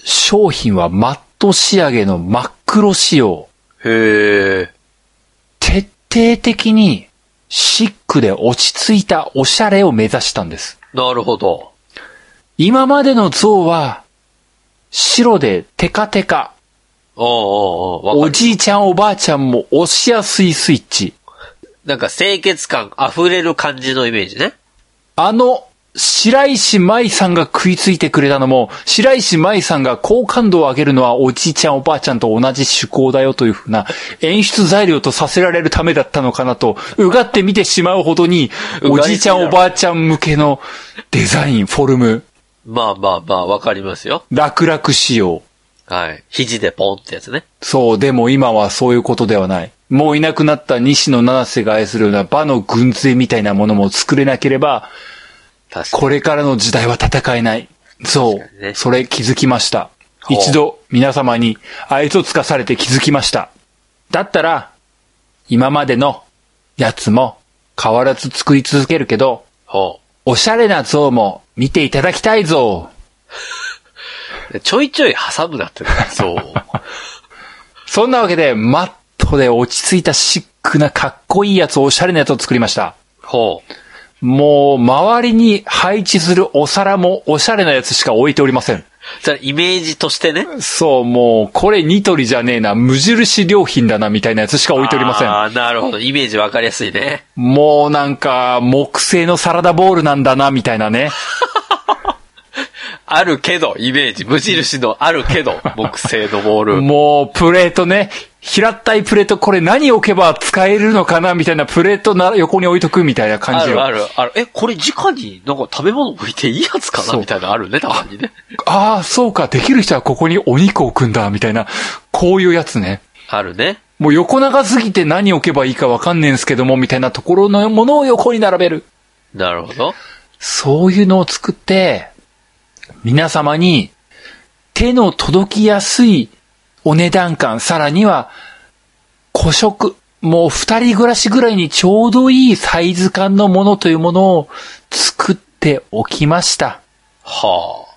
商品はマット仕上げの真っ黒仕様。へえ。徹底的にシックで落ち着いたおしゃれを目指したんです。なるほど。今までの象は、白でテカテカ。おうおうおおる。じいちゃんおばあちゃんも押しやすいスイッチ。なんか清潔感溢れる感じのイメージね。あの、白石舞さんが食いついてくれたのも、白石舞さんが好感度を上げるのはおじいちゃんおばあちゃんと同じ趣向だよというふうな演出材料とさせられるためだったのかなと、うがって見てしまうほどに、おじいちゃんおばあちゃん向けのデザイン、フォルム、まあまあまあ、わかりますよ。楽々仕様。はい。肘でポンってやつね。そう、でも今はそういうことではない。もういなくなった西野七瀬が愛するような場の軍勢みたいなものも作れなければ。これからの時代は戦えない。そ確かにねう。それ気づきました。一度皆様に愛想つかされて気づきました。だったら、今までのやつも変わらず作り続けるけど、ほおしゃれな像も見ていただきたいぞ。う。ちょいちょい挟むなってね。そう。そんなわけで、マットで落ち着いたシックなかっこいいやつ、おしゃれなやつを作りました。ほう。もう、周りに配置するお皿もおしゃれなやつしか置いておりません。それイメージとしてね。そう、もう、これニトリじゃねえな、無印良品だな、みたいなやつしか置いておりません。ああ、なるほど。イメージわかりやすいね。もうなんか、木製のサラダボールなんだな、みたいなね。あるけど、イメージ。無印のあるけど、木製のボール。もう、プレートね。平ったいプレート、これ何置けば使えるのかなみたいなプレートな横に置いとくみたいな感じよ。あるある、ある。え、これ直になんか食べ物置いていいやつかなみたいなのあるね、たまにね。ああ、そうか、できる人はここにお肉置くんだ、みたいな。こういうやつね。あるね。もう横長すぎて何置けばいいかわかんねえんすけども、みたいなところのものを横に並べる。なるほど。そういうのを作って、皆様に手の届きやすいお値段感、さらには古食、もう二人暮らしぐらいにちょうどいいサイズ感のものというものを作っておきました。はあ。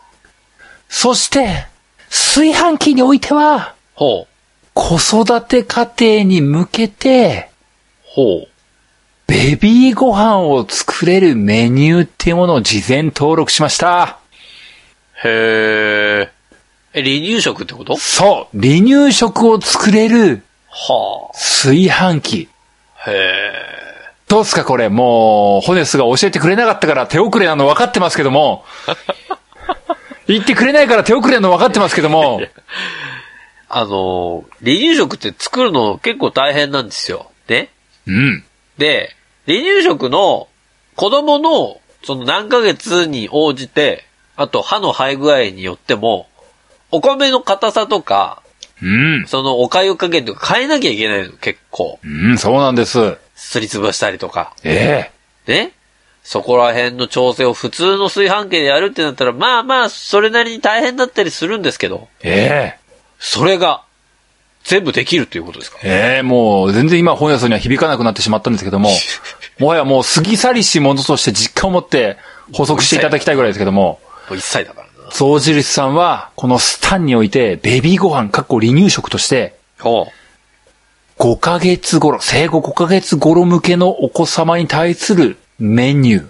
そして、炊飯器においては、ほう。子育て家庭に向けて、ほう。ベビーご飯を作れるメニューっていうものを事前登録しました。へえ。え、離乳食ってこと？そう、離乳食を作れるは炊飯器。あ。へえ。どうすかこれ、もう、ホネスが教えてくれなかったから手遅れなの分かってますけども。言ってくれないから手遅れなの分かってますけども。あの、離乳食って作るの結構大変なんですよ。ね？うん。で、離乳食の子供の、その何ヶ月に応じて、あと歯の生え具合によっても、お米の硬さとか、うん。そのおかゆ加減とか変えなきゃいけないの、結構。うん、そうなんです。すりつぶしたりとか。ええね？そこら辺の調整を普通の炊飯器でやるってなったら、まあまあ、それなりに大変だったりするんですけど、ええそれが、全部できるっていうことですか？ええもう全然今本屋さんには響かなくなってしまったんですけども、もはやもう過ぎ去りしものとして実感を持って補足していただきたいぐらいですけども、もう一歳だからな。象印さんはこのスタンにおいてベビーご飯、かっこ離乳食として、ほ5ヶ月頃、生後5ヶ月頃向けのお子様に対するメニュ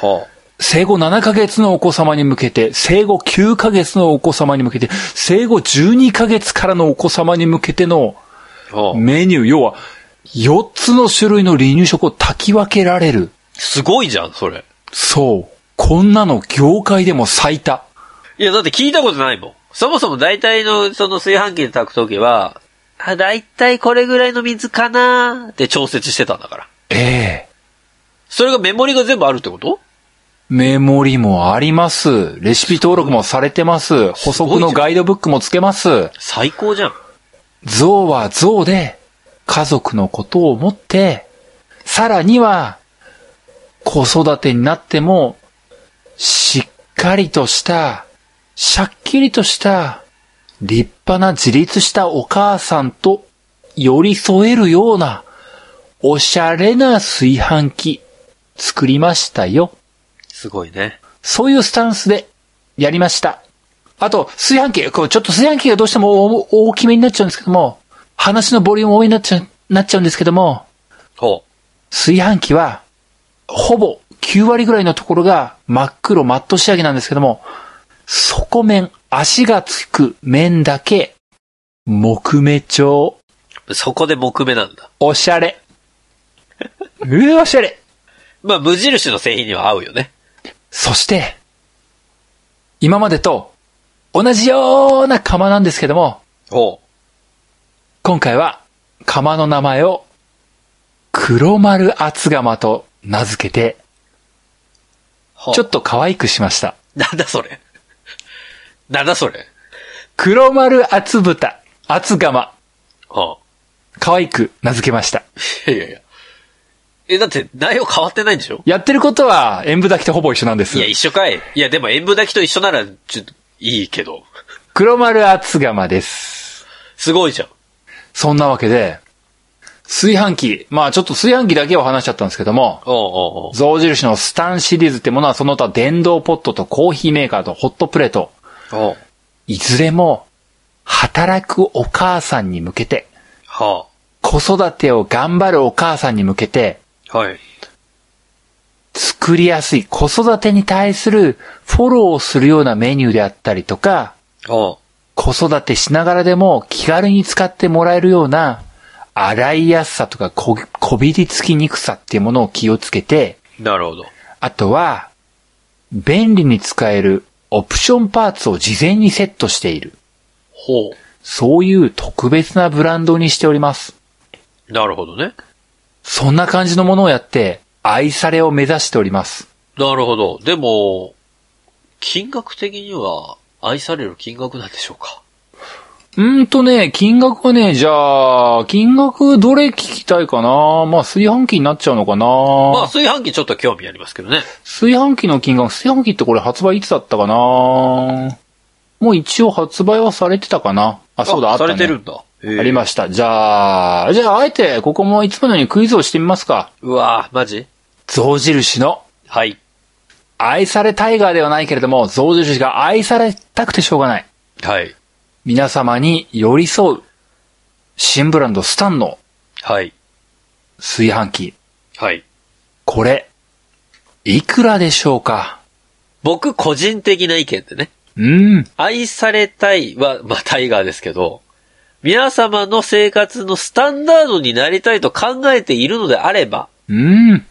ー。生後7ヶ月のお子様に向けて、生後9ヶ月のお子様に向けて、生後12ヶ月からのお子様に向けての。メニュー、要は、4つの種類の離乳食を炊き分けられる。すごいじゃん、それ。そう。こんなの業界でも最多。いや、だって聞いたことないもん。そもそも大体の、その炊飯器で炊くときは、あ、大体これぐらいの水かなーって調節してたんだから。ええそれがメモリが全部あるってこと？メモリもあります。レシピ登録もされてます。補足のガイドブックもつけます。最高じゃん。象は象で、家族のことを思って、さらには、子育てになっても、しっかりとした、しゃっきりとした、立派な自立したお母さんと寄り添えるような、おしゃれな炊飯器、作りましたよ。すごいね。そういうスタンスでやりました。あと、炊飯器、こうちょっと炊飯器がどうしても大大きめになっちゃうんですけども、話のボリューム多いになっちゃう、なっちゃうんですけども、ほ炊飯器は、ほぼ9割ぐらいのところが真っ黒マット仕上げなんですけども、底面、足がつく面だけ、木目調、う。そこで木目なんだ。おしゃれ。うわ、おしゃれ。まあ、無印の製品には合うよね。そして、今までと同じような釜なんですけども、ほ今回は釜の名前を黒丸厚釜と名付けて、ちょっと可愛くしました。なんだそれ。なんだそれ？黒丸厚豚、厚釜、は可愛く名付けました。あ、いやいや。え、だって内容変わってないんでしょ？やってることは演舞炊きとほぼ一緒なんですいや、。一緒かい。いや、でも演舞炊きと一緒なら、ちょっと、いいけど。黒丸厚釜です。すごいじゃん。そんなわけで、炊飯器、まあちょっと炊飯器だけを話しちゃったんですけども、おうおうおう象印のスタンシリーズってものはその他電動ポットとコーヒーメーカーとホットプレート、いずれも働くお母さんに向けて、は子育てを頑張るお母さんに向けて、あ。はい。作りやすい子育てに対するフォローをするようなメニューであったりとか、おう子育てしながらでも気軽に使ってもらえるような洗いやすさとかここびりつきにくさっていうものを気をつけて、なるほど。あとは、便利に使えるオプションパーツを事前にセットしている。ほそういう特別なブランドにしております。う。なるほどね。そんな感じのものをやって、愛されを目指しております。なるほど。でも、金額的には愛される金額なんでしょうか？うーんとね、金額はね、じゃあ、金額どれ聞きたいかな？まあ、炊飯器になっちゃうのかな？まあ、炊飯器ちょっと興味ありますけどね。炊飯器の金額、炊飯器ってこれ発売いつだったかな？もう一応発売はされてたかな？あ、そうだ、あったね。されてるんだ。ありました。じゃあ、じゃあ、あえて、ここもいつものようにクイズをしてみますか。うわぁ、マジ？象印のはい。愛されタイガーではないけれども、象印が愛されたくてしょうがない。はい。皆様に寄り添う、新ブランドスタンのはい。炊飯器。はい。これ、いくらでしょうか？僕個人的な意見でね。うーん。愛されたいは、まあ、タイガーですけど、皆様の生活のスタンダードになりたいと考えているのであれば、うーん。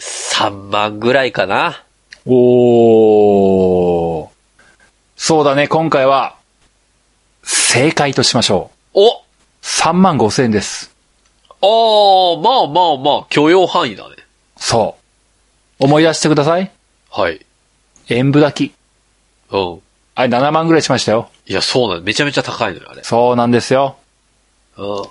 3万ぐらいかな。おー。そうだね、今回は、正解としましょおう。3万5千円です。ああ、まあまあまあ、許容範囲だね。そう。思い出してください。はい。演舞炊き。うん。あれ7万ぐらいしましたよ。いや、そうなの。めちゃめちゃ高いのよ、あれ。そうなんですよ。うん。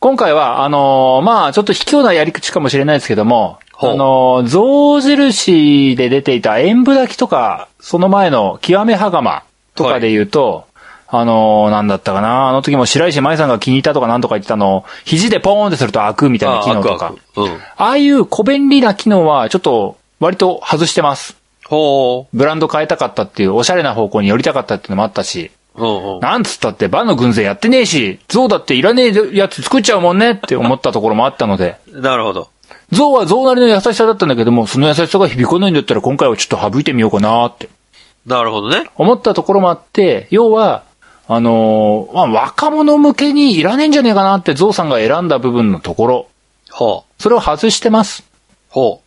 今回は、あのーまあちょっと卑怯なやり口かもしれないですけども、あのー象印で出ていた演舞炊きとか、その前の極めはがまとかで言うと、あのーなんだったかなあの時も白石麻衣さんが気に入ったとかなんとか言ってたのを、肘でポーンってすると開くみたいな機能とか。あうん。ああいう小便利な機能は、ちょっと、割と外してます。ほブランド変えたかったっていう、おしゃれな方向に寄りたかったっていうのもあったし、う。うんうん。なんつったって、バンの軍勢やってねえし、象だっていらねえやつ作っちゃうもんねって思ったところもあったので、なるほど。象は象なりの優しさだったんだけども、その優しさが響かないんだったら今回はちょっと省いてみようかなってなるほどね。思ったところもあって、要は、あのーまあ、若者向けにいらねえんじゃねえかなって象さんが選んだ部分のところ、ほう。それを外してます。ほ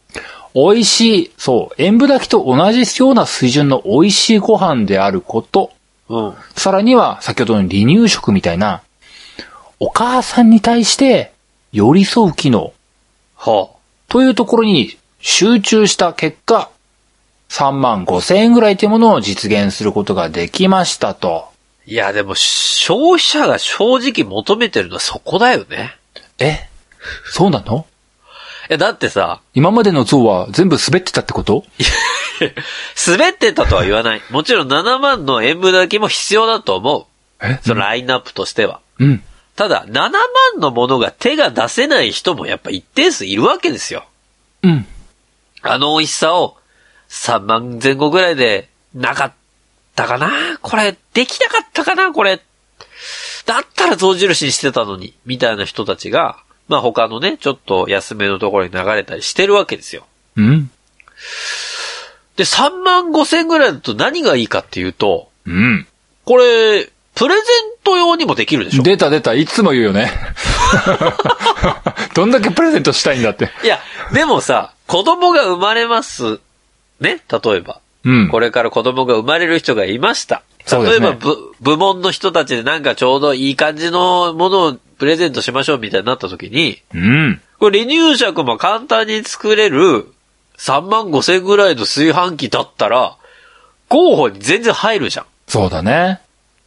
美味しい、そう、塩分炊きと同じような水準の美味しいご飯であること、う。うん。さらには先ほどの離乳食みたいな、お母さんに対して寄り添う機能ほというところに集中した結果、3万5千円ぐらいというものを実現することができましたと。う。いや、でも、消費者が正直求めてるのはそこだよね。え？そうなの？いや、だってさ、今までの像は全部滑ってたってこと？滑ってたとは言わない。もちろん7万の演舞だけも必要だと思う。え？そのラインナップとしては。うん。ただ、7万のものが手が出せない人もやっぱ一定数いるわけですよ。うん。あの美味しさを3万前後ぐらいでなかったかな？これ、できなかったかな？これ。だったら象印にしてたのに、みたいな人たちが、まあ他のね、ちょっと安めのところに流れたりしてるわけですよ。うん。で、3万5千ぐらいだと何がいいかっていうと、うん。これ、プレゼント用にもできるでしょ？出た出た、いつも言うよね。どんだけプレゼントしたいんだって。いや、でもさ、子供が生まれます。ね？例えば。うん。これから子供が生まれる人がいました。例えば、部、部門の人たちでなんかちょうどいい感じのものをプレゼントしましょうみたいになった時に、うん。これ離乳食も簡単に作れる3万5千ぐらいの炊飯器だったら、候補に全然入るじゃん。そうだね。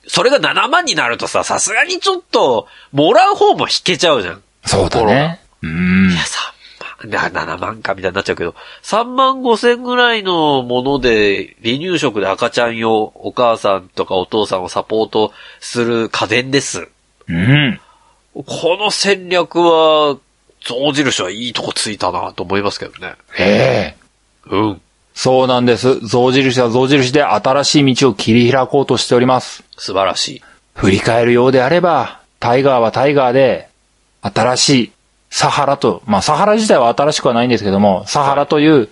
それが7万になるとさ、さすがにちょっと、もらう方も引けちゃうじゃん。そうだね。うんいや、。3万、な7万かみたいになっちゃうけど、3万5千ぐらいのもので、離乳食で赤ちゃん用、お母さんとかお父さんをサポートする家電です。うん。この戦略は、象印はいいとこついたなと思いますけどね。ええうん。そうなんです。象印は象印で新しい道を切り開こうとしております。素晴らしい。振り返るようであれば、タイガーはタイガーで、新しいサハラと、まあサハラ自体は新しくはないんですけども、サハラという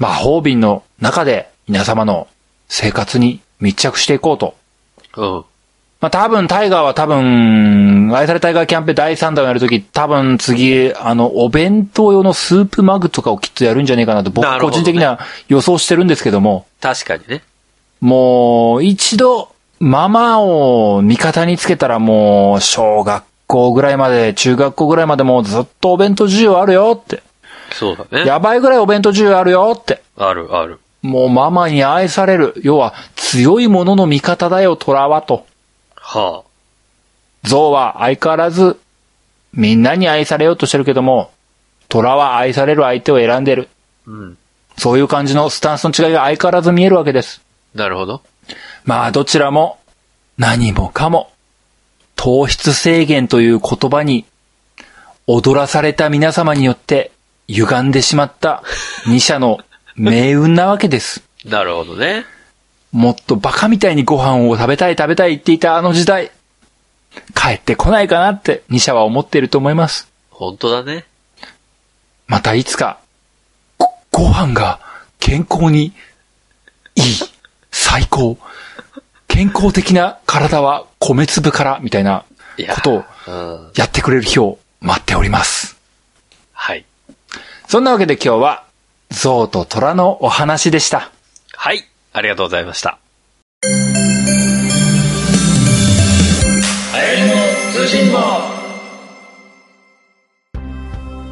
魔法瓶の中で皆様の生活に密着していこうと。うん。まあ多分タイガーは多分、愛されタイガーキャンペーン第3弾をやるとき、多分次、あの、お弁当用のスープマグとかをきっとやるんじゃねえかなと僕なるほどね個人的には予想してるんですけども、確かにね。もう、一度、ママを味方につけたらもう、小学校ぐらいまで、中学校ぐらいまでもうずっとお弁当需要あるよって。そうだね。やばいぐらいお弁当需要あるよって。あるある。もうママに愛される。要は、強いものの味方だよ、虎はと。は象は相変わらず、みんなに愛されようとしてるけども、虎は愛される相手を選んでる。あ。うん。そういう感じのスタンスの違いが相変わらず見えるわけです。なるほど。まあ、どちらも、何もかも、糖質制限という言葉に、踊らされた皆様によって、歪んでしまった二者の命運なわけです。なるほどね。もっとバカみたいにご飯を食べたい食べたい言っていたあの時代、帰ってこないかなって二者は思っていると思います。本当だね。またいつか、ご、ご飯が健康にいい、最高、健康的な体は米粒から、みたいなことをうん。やってくれる日を待っております。はい。そんなわけで今日は、象と虎のお話でした。はい。ありがとうございました。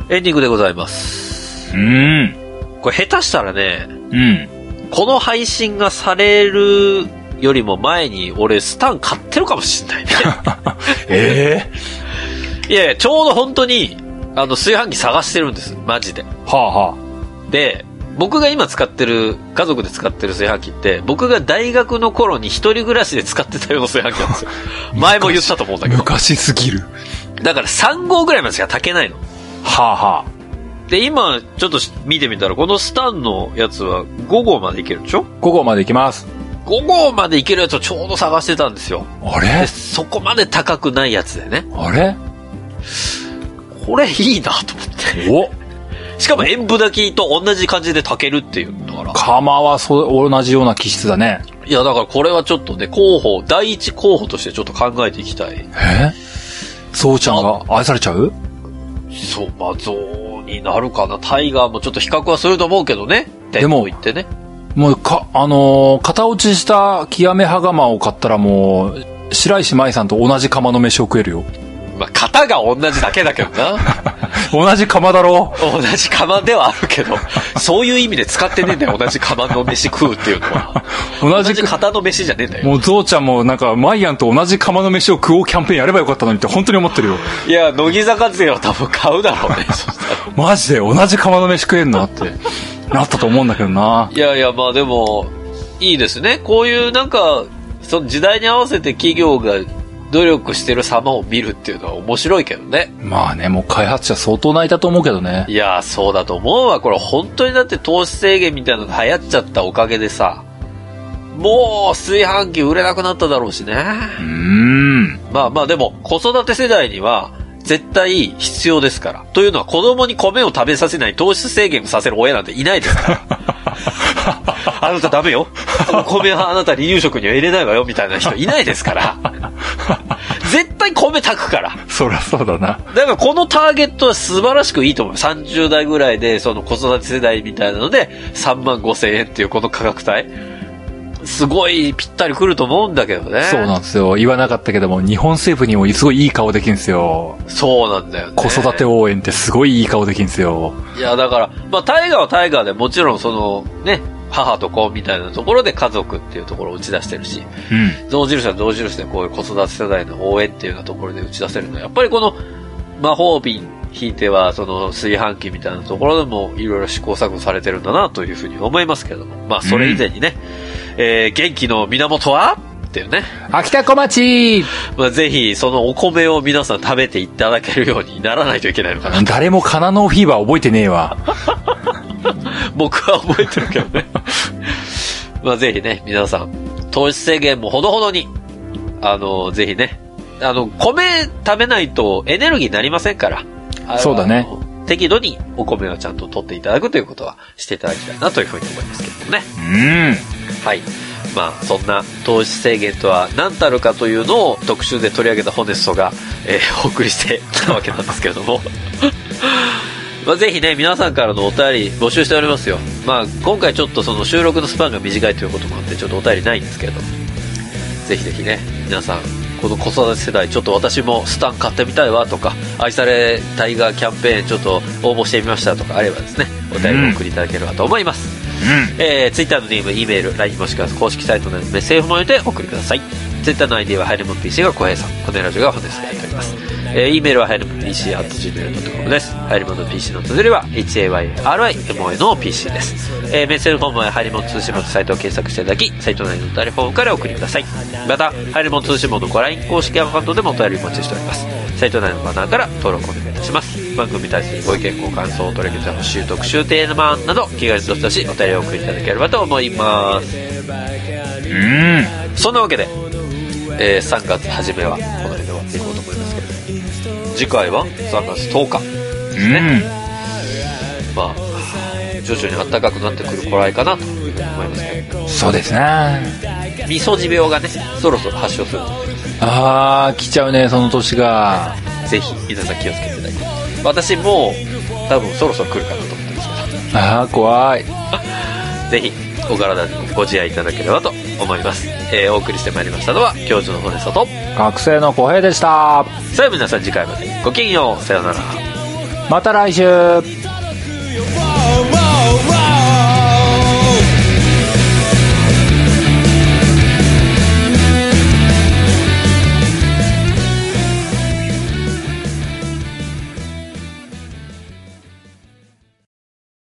エンディングでございます。うーん。これ下手したらね、うん。この配信がされるよりも前に俺スタン買ってるかもしんないね。ええいやいや、ちょうど本当に、あの、炊飯器探してるんです。マジで。はあはで、僕が今使ってる、家族で使ってる炊飯器って、僕が大学の頃に一人暮らしで使ってたような炊飯器なんですよ。前も言ったと思うんだあ。けど。昔すぎる。だから3号ぐらいまでしか炊けないの。はあはで、今、ちょっと見てみたら、このスタンのやつは5号までいけるでしょ？あ。午後まで行きます。?5 号までいけるやつをちょうど探してたんですよ。で、あれ？そこまで高くないやつでね。あれ？これいいなと思って。お？しかも塩分炊きと同じ感じで炊けるっていうんだから。釜はそう、同じような気質だね。いや、だからこれはちょっとね、候補、第一候補としてちょっと考えていきたい。え？ゾウちゃんが愛されちゃう？そう、まあ、象になるかな。タイガーもちょっと比較はすると思うけどね。でも店舗行ってね。もう、か、あのー型落ちした極め羽釜を買ったらもう、白石麻衣さんと同じ釜の飯を食えるよ。まあ、型が同じだけだけどな。同じ釜だろ同じ釜ではあるけど、そういう意味で使ってねえんだよ。同じ釜の飯食うっていうのは。同じ同じ型の飯じゃねえんだよ。もうゾウちゃんもなんか、マイアンと同じ釜の飯を食おうキャンペーンやればよかったのにって本当に思ってるよ。いや、乃木坂勢は多分買うだろうね。そしたらマジで同じ釜の飯食えんのって、なったと思うんだけどな。いやいや、まあでも、いいですね。こういうなんか、その時代に合わせて企業が努力してる様を見るっていうのは面白いけどね。まあね、もう開発者相当泣いたと思うけどね。いや、そうだと思うわ。これ本当にだって投資制限みたいなのが流行っちゃったおかげでさ、もう炊飯器売れなくなっただろうしね。うーん。まあまあでも、子育て世代には、絶対必要ですから。というのは子供に米を食べさせない糖質制限をさせる親なんていないですから。あなたダメよ。お米はあなた離乳食には入れないわよみたいな人いないですから。絶対米炊くから。そりゃそうだな。だからこのターゲットは素晴らしくいいと思う。30代ぐらいで、その子育て世代みたいなので、3万5千円っていうこの価格帯。すごいぴったりくると思うんだけどね。そうなんですよ。言わなかったけども、日本政府にもすごいいい顔できるんですよ。そうなんだよね。子育て応援ってすごいいい顔できるんですよ。いや、だから、まあ、タイガーはタイガーでもちろんその、ね、母と子みたいなところで家族っていうところを打ち出してるし、うん。象印は象印でこういう子育て世代の応援っていうようなところで打ち出せるのは、やっぱりこの魔法瓶引いてはその炊飯器みたいなところでもいろいろ試行錯誤されてるんだなというふうに思いますけれども、まあそれ以前にね、えー元気の源は？っていうね、秋田小町まあぜひそのお米を皆さん食べていただけるようにならないといけないのかな。誰もカナノーフィーバー覚えてねえわ。僕は覚えてるけどね。まあぜひね、皆さん、糖質制限もほどほどに、あの、ぜひね、あの、米食べないとエネルギーになりませんから。そうだね。適度にお米はちゃんと取っていただくということはしていただきたいなというふうに思いますけどもね。うん。はい。まあ、そんな糖質制限とは何たるかというのを特集で取り上げたホネストが、えー お送りしてきたわけなんですけれども。まあ、ぜひね、皆さんからのお便り募集しておりますよ。まあ、今回ちょっとその収録のスパンが短いということもあって、ちょっとお便りないんですけれども。ぜひぜひね、皆さん、この子育て世代、ちょっと私もスタン買ってみたいわとか、愛されタイガーキャンペーンちょっと応募してみましたとかあればですね、お便りをお送りいただければと思います。えー、Twitter の DM、E メール、LINE もしくは公式サイトのメッセージフォームにてお送りください。Twitter の ID はハイレモン PC が小平さん、このラジオが本日でやっております。えー、E メールはハイレモン PC、at gmail.com です。ハイレモンの PC の綴りは HAYRIMON の PC です。えー、メッセージフォームはハイレモン通信簿のサイトを検索していただき、サイト内のお便りフォームからお送りください。また、ハイレモン通信簿のご LINE 公式アカウントでもお便りお待ちしております。サイト内のバナーから登録お願いいたします。番組に対するご意見、ご感想、取り上げてほしい特集テーマなど、気軽にどしどしお便りをお送りいただければと思います。うん。そんなわけで、えー3月初めはこの次回は3月10日。うん。まあ、徐々に暖かくなってくる頃合いかなというふうに思いますけど、そうですなみそじ病がね、そろそろ発症するのあー、来ちゃうね、その年が。で、ぜひ皆さん気をつけていただき。私もう、多分そろそろ来るかなと思ってますあー、怖い。けど、ぜひお体にご自愛いただければと思います。えーお送りしてまいりましたのは、教授のホネストと、学生の小平でした。さあ皆さん次回までごきげんよう、さようなら。また来週。